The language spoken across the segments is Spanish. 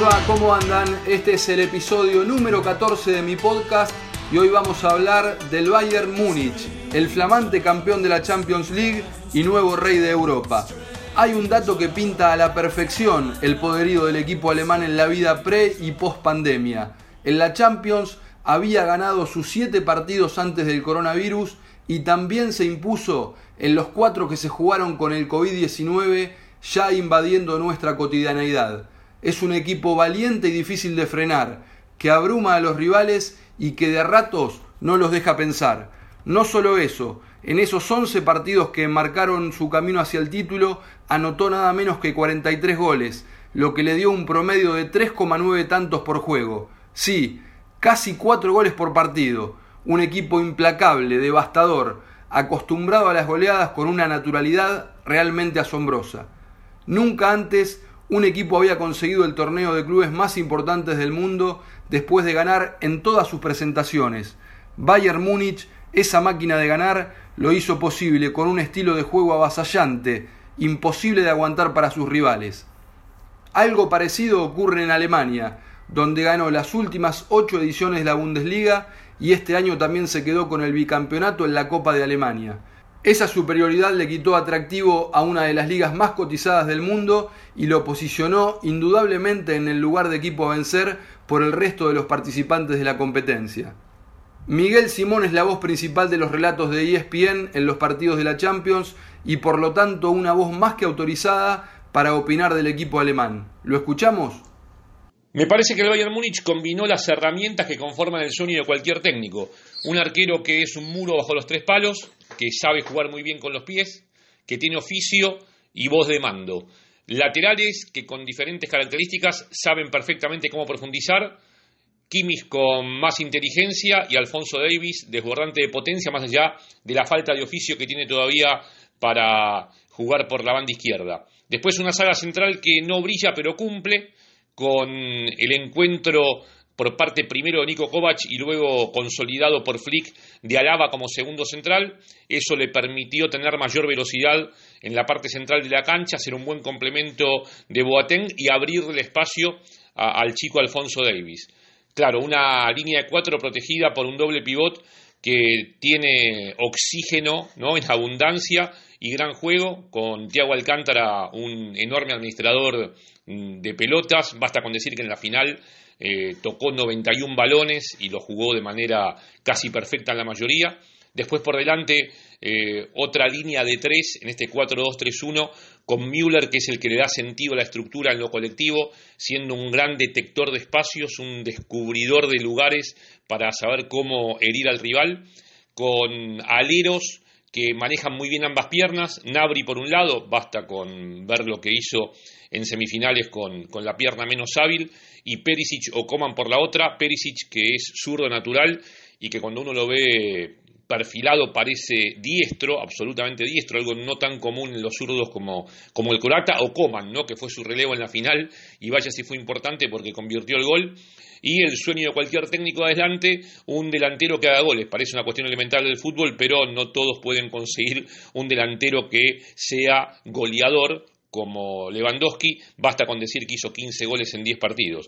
les? ¿Cómo andan? Este es el episodio número 14 de mi podcast y hoy vamos a hablar del Bayern Múnich, el flamante campeón de la Champions League y nuevo rey de Europa. Hay un dato que pinta a la perfección el poderío del equipo alemán en la vida pre y post pandemia. En la Champions había ganado sus 7 partidos antes del coronavirus y también se impuso en los 4 que se jugaron con el COVID-19 ya invadiendo nuestra cotidianeidad. Es un equipo valiente y difícil de frenar, que abruma a los rivales y que de ratos no los deja pensar. No solo eso, en esos 11 partidos que marcaron su camino hacia el título, anotó nada menos que 43 goles, lo que le dio un promedio de 3,9 tantos por juego. Sí, casi 4 goles por partido. Un equipo implacable, devastador, acostumbrado a las goleadas con una naturalidad realmente asombrosa. Nunca antes un equipo había conseguido el torneo de clubes más importantes del mundo después de ganar en todas sus presentaciones. Bayern Múnich, esa máquina de ganar, lo hizo posible con un estilo de juego avasallante, imposible de aguantar para sus rivales. Algo parecido ocurre en Alemania, donde ganó las últimas ocho ediciones de la Bundesliga y este año también se quedó con el bicampeonato en la Copa de Alemania. Esa superioridad le quitó atractivo a una de las ligas más cotizadas del mundo y lo posicionó indudablemente en el lugar de equipo a vencer por el resto de los participantes de la competencia. Miguel Simón es la voz principal de los relatos de ESPN en los partidos de la Champions y por lo tanto una voz más que autorizada para opinar del equipo alemán. ¿Lo escuchamos? Me parece que el Bayern Múnich combinó las herramientas que conforman el sueño de cualquier técnico. Un arquero que es un muro bajo los tres palos, que sabe jugar muy bien con los pies, que tiene oficio y voz de mando. Laterales que con diferentes características saben perfectamente cómo profundizar. Kimmich con más inteligencia y Alfonso Davis desbordante de potencia más allá de la falta de oficio que tiene todavía para jugar por la banda izquierda. Después una saga central que no brilla pero cumple con el encuentro por parte primero de Nico Kovac y luego consolidado por Flick de Alaba como segundo central. Eso le permitió tener mayor velocidad en la parte central de la cancha, hacer un buen complemento de Boateng y abrirle espacio al chico Alfonso Davis. Claro, una línea de cuatro protegida por un doble pivot que tiene oxígeno ¿no? en abundancia y gran juego, con Thiago Alcántara, un enorme administrador de pelotas, basta con decir que en la final eh, tocó 91 balones y lo jugó de manera casi perfecta en la mayoría. Después por delante eh, otra línea de tres en este 4-2-3-1 con Müller, que es el que le da sentido a la estructura en lo colectivo, siendo un gran detector de espacios, un descubridor de lugares para saber cómo herir al rival, con aleros que manejan muy bien ambas piernas, Nabri por un lado, basta con ver lo que hizo en semifinales con, con la pierna menos hábil, y Perisic o Coman por la otra, Perisic que es zurdo natural y que cuando uno lo ve perfilado parece diestro, absolutamente diestro, algo no tan común en los zurdos como, como el Corata o Coman, ¿no? que fue su relevo en la final y vaya si fue importante porque convirtió el gol. Y el sueño de cualquier técnico adelante, un delantero que haga goles. Parece una cuestión elemental del fútbol, pero no todos pueden conseguir un delantero que sea goleador como Lewandowski. Basta con decir que hizo 15 goles en 10 partidos.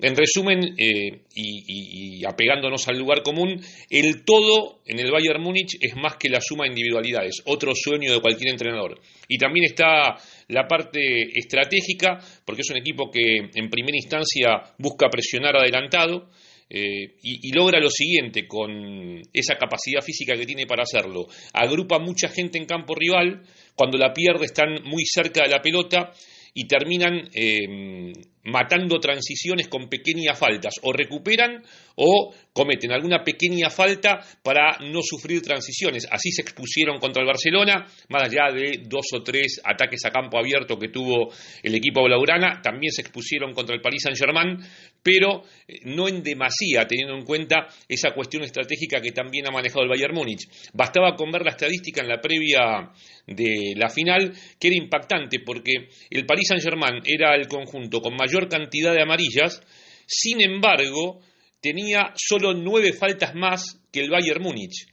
En resumen, eh, y, apegándonos al lugar común, el todo en el Bayern Múnich es más que la suma de individualidades, otro sueño de cualquier entrenador. Y también está la parte estratégica, porque es un equipo que en primera instancia busca presionar adelantado, eh, y, logra lo siguiente con esa capacidad física que tiene para hacerlo. Agrupa mucha gente en campo rival, cuando la pierde están muy cerca de la pelota y terminan eh, matando transiciones con pequeñas faltas, o recuperan o cometen alguna pequeña falta para no sufrir transiciones. Así se expusieron contra el Barcelona, más allá de dos o tres ataques a campo abierto que tuvo el equipo blaugrana, también se expusieron contra el Paris Saint-Germain, pero eh, no en demasía, teniendo en cuenta esa cuestión estratégica que también ha manejado el Bayern Múnich. Bastaba con ver la estadística en la previa de la final, que era impactante, porque el Paris Saint-Germain era el conjunto con mayor cantidad de amarillas, sin embargo, tenía solo nueve faltas más que el Bayern Múnich,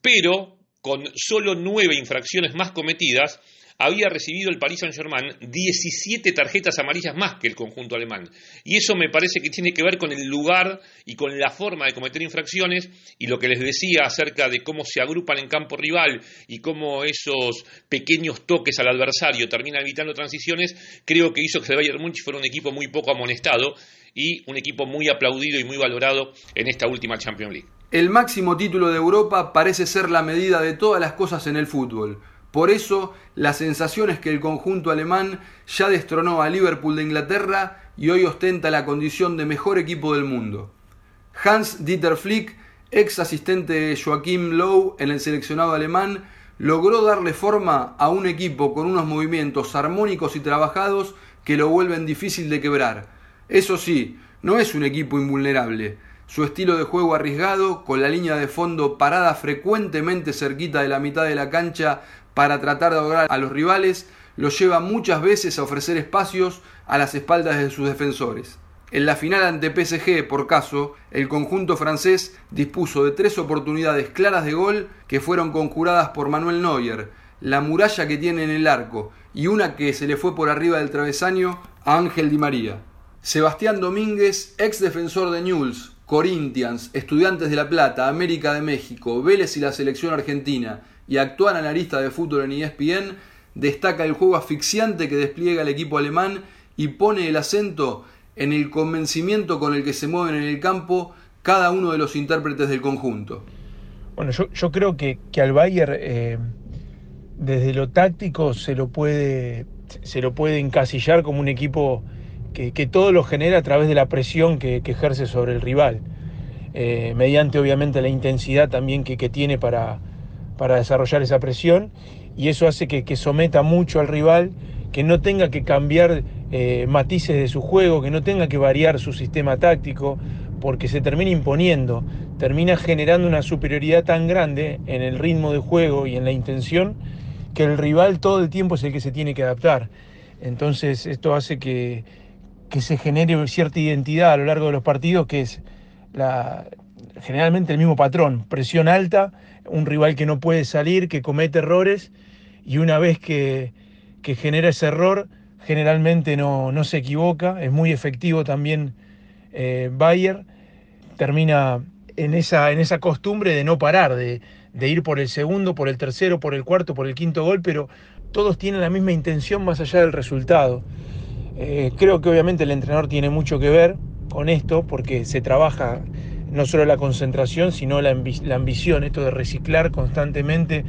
pero con solo nueve infracciones más cometidas, había recibido el Paris Saint-Germain 17 tarjetas amarillas más que el conjunto alemán. Y eso me parece que tiene que ver con el lugar y con la forma de cometer infracciones y lo que les decía acerca de cómo se agrupan en campo rival y cómo esos pequeños toques al adversario terminan evitando transiciones, creo que hizo que el Bayern fuera un equipo muy poco amonestado y un equipo muy aplaudido y muy valorado en esta última Champions League. El máximo título de Europa parece ser la medida de todas las cosas en el fútbol. Por eso, la sensación es que el conjunto alemán ya destronó a Liverpool de Inglaterra y hoy ostenta la condición de mejor equipo del mundo. Hans Dieter Flick, ex asistente de Joachim Low en el seleccionado alemán, logró darle forma a un equipo con unos movimientos armónicos y trabajados que lo vuelven difícil de quebrar. Eso sí, no es un equipo invulnerable. Su estilo de juego arriesgado, con la línea de fondo parada frecuentemente cerquita de la mitad de la cancha para tratar de ahogar a los rivales, lo lleva muchas veces a ofrecer espacios a las espaldas de sus defensores. En la final ante PSG, por caso, el conjunto francés dispuso de tres oportunidades claras de gol que fueron conjuradas por Manuel Neuer, la muralla que tiene en el arco y una que se le fue por arriba del travesaño a Ángel Di María. Sebastián Domínguez, ex defensor de Newell's, Corinthians, Estudiantes de La Plata, América de México, Vélez y la selección argentina y actual analista de fútbol en ESPN, destaca el juego asfixiante que despliega el equipo alemán y pone el acento en el convencimiento con el que se mueven en el campo cada uno de los intérpretes del conjunto. Bueno, yo, creo que, al Bayern eh, desde lo táctico se lo puede, se lo puede encasillar como un equipo que, todo lo genera a través de la presión que, ejerce sobre el rival, eh, mediante obviamente la intensidad también que, tiene para, para, desarrollar esa presión, y eso hace que, someta mucho al rival, que no tenga que cambiar eh, matices de su juego, que no tenga que variar su sistema táctico, porque se termina imponiendo, termina generando una superioridad tan grande en el ritmo de juego y en la intención, que el rival todo el tiempo es el que se tiene que adaptar. Entonces esto hace que, se genere cierta identidad a lo largo de los partidos, que es generalmente el mismo patrón, presión alta, un rival que no puede salir, que comete errores, y una vez que, que genera ese error, generalmente no, se equivoca, es muy efectivo también eh, Bayer, termina en esa, en esa costumbre de no parar, de, ir por el segundo, por el tercero, por el cuarto, por el quinto gol, pero todos tienen la misma intención más allá del resultado. Eh, creo que obviamente el entrenador tiene mucho que ver con esto, porque se trabaja no solo la concentración, sino la, la ambición, esto de reciclar constantemente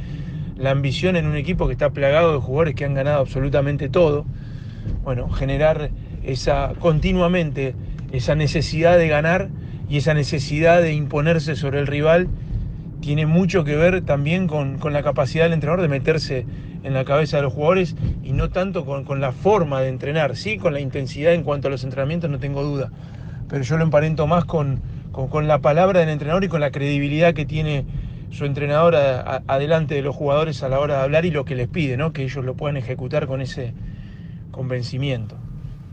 la ambición en un equipo que está plagado de jugadores que han ganado absolutamente todo. Bueno, generar esa continuamente esa necesidad de ganar y esa necesidad de imponerse sobre el rival tiene mucho que ver también con, la capacidad del entrenador de meterse en la cabeza de los jugadores y no tanto con, la forma de entrenar, sí, con la intensidad en cuanto a los entrenamientos, no tengo duda, pero yo lo emparento más con, la palabra del entrenador y con la credibilidad que tiene su entrenador adelante de los jugadores a la hora de hablar y lo que les pide, ¿no? que ellos lo puedan ejecutar con ese, convencimiento.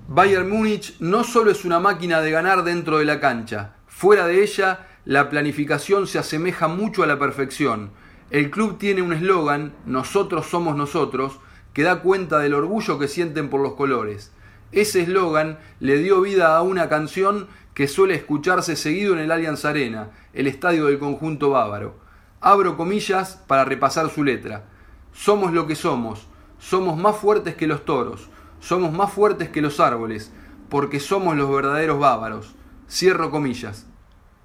Bayern Múnich no solo es una máquina de ganar dentro de la cancha, fuera de ella la planificación se asemeja mucho a la perfección. El club tiene un eslogan, nosotros somos nosotros, que da cuenta del orgullo que sienten por los colores. Ese eslogan le dio vida a una canción que suele escucharse seguido en el Allianz Arena, el estadio del conjunto bávaro. Abro comillas para repasar su letra. Somos lo que somos, somos más fuertes que los toros, somos más fuertes que los árboles, porque somos los verdaderos bávaros. Cierro comillas.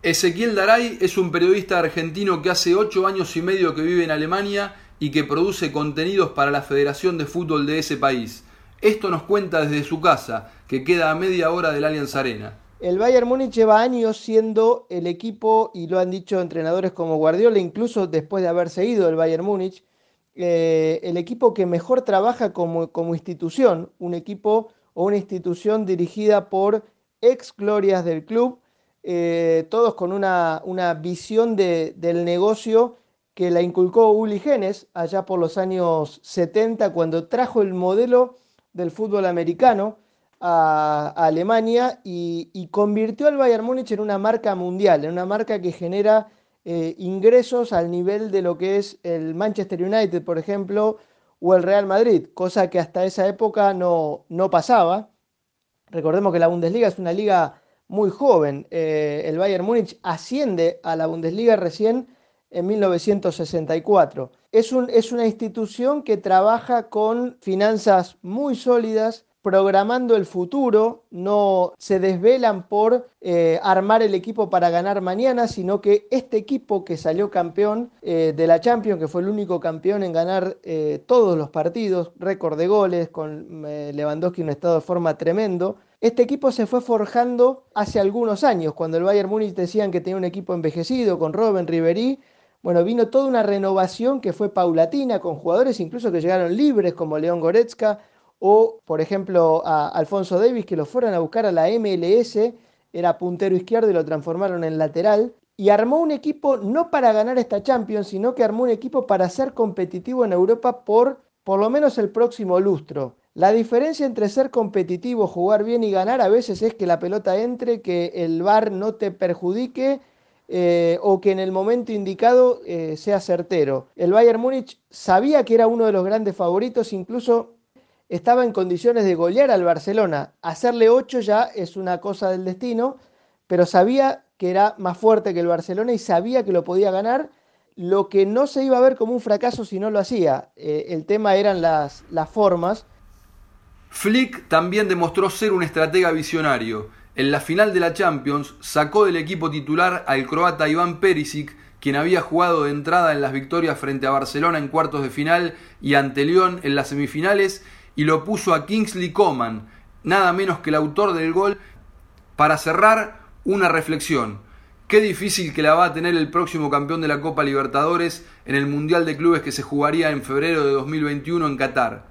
Ezequiel Daray es un periodista argentino que hace ocho años y medio que vive en Alemania y que produce contenidos para la Federación de Fútbol de ese país. Esto nos cuenta desde su casa, que queda a media hora del Allianz Arena. El Bayern Múnich lleva años siendo el equipo, y lo han dicho entrenadores como Guardiola, incluso después de haber seguido el Bayern Múnich, eh, el equipo que mejor trabaja como, institución, un equipo o una institución dirigida por ex glorias del club, eh, todos con una, visión del negocio que la inculcó Uli Genes allá por los años 70 cuando trajo el modelo del fútbol americano a, Alemania y, convirtió al Bayern Múnich en una marca mundial, en una marca que genera eh, ingresos al nivel de lo que es el Manchester United, por ejemplo, o el Real Madrid, cosa que hasta esa época no, no pasaba. Recordemos que la Bundesliga es una liga muy joven. Eh, el Bayern Múnich asciende a la Bundesliga recién en 1964. Es, un, es una institución que trabaja con finanzas muy sólidas, programando el futuro, no se desvelan por eh, armar el equipo para ganar mañana, sino que este equipo que salió campeón eh, de la Champions, que fue el único campeón en ganar eh, todos los partidos, récord de goles, con Lewandowski en un estado de forma tremendo, este equipo se fue forjando hace algunos años, cuando el Bayern Múnich decían que tenía un equipo envejecido con Robben, Ribery, bueno, vino toda una renovación que fue paulatina, con jugadores incluso que llegaron libres como León Goretzka, o por ejemplo a Alfonso Davis que lo fueron a buscar a la MLS, era puntero izquierdo y lo transformaron en lateral, y armó un equipo no para ganar esta Champions, sino que armó un equipo para ser competitivo en Europa por por lo menos el próximo lustro. La diferencia entre ser competitivo, jugar bien y ganar a veces es que la pelota entre, que el VAR no te perjudique eh, o que en el momento indicado eh, sea certero. El Bayern Múnich sabía que era uno de los grandes favoritos, incluso estaba en condiciones de golear al Barcelona. Hacerle 8 ya es una cosa del destino, pero sabía que era más fuerte que el Barcelona y sabía que lo podía ganar. Lo que no se iba a ver como un fracaso si no lo hacía. Eh, el tema eran las, las formas. Flick también demostró ser un estratega visionario. En la final de la Champions sacó del equipo titular al croata Iván Perisic, quien había jugado de entrada en las victorias frente a Barcelona en cuartos de final y ante León en las semifinales y lo puso a Kingsley Coman, nada menos que el autor del gol, para cerrar una reflexión. Qué difícil que la va a tener el próximo campeón de la Copa Libertadores en el Mundial de Clubes que se jugaría en febrero de 2021 en Qatar.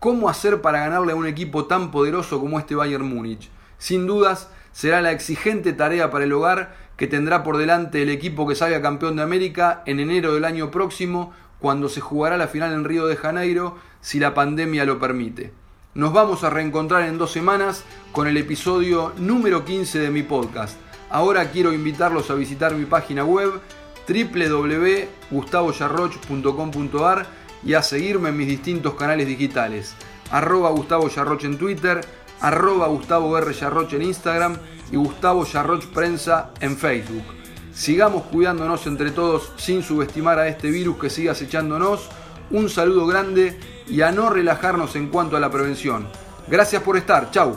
¿Cómo hacer para ganarle a un equipo tan poderoso como este Bayern Múnich? Sin dudas, será la exigente tarea para el hogar que tendrá por delante el equipo que salga campeón de América en enero del año próximo, cuando se jugará la final en Río de Janeiro si la pandemia lo permite. Nos vamos a reencontrar en dos semanas con el episodio número 15 de mi podcast. Ahora quiero invitarlos a visitar mi página web www.gustavoyarroch.com.ar y a seguirme en mis distintos canales digitales. Arroba Gustavo en Twitter, arroba Gustavo R. Yarroch en Instagram y Gustavo Yarroch Prensa en Facebook. Sigamos cuidándonos entre todos sin subestimar a este virus que sigue acechándonos. Un saludo grande y a no relajarnos en cuanto a la prevención. Gracias por estar, chau.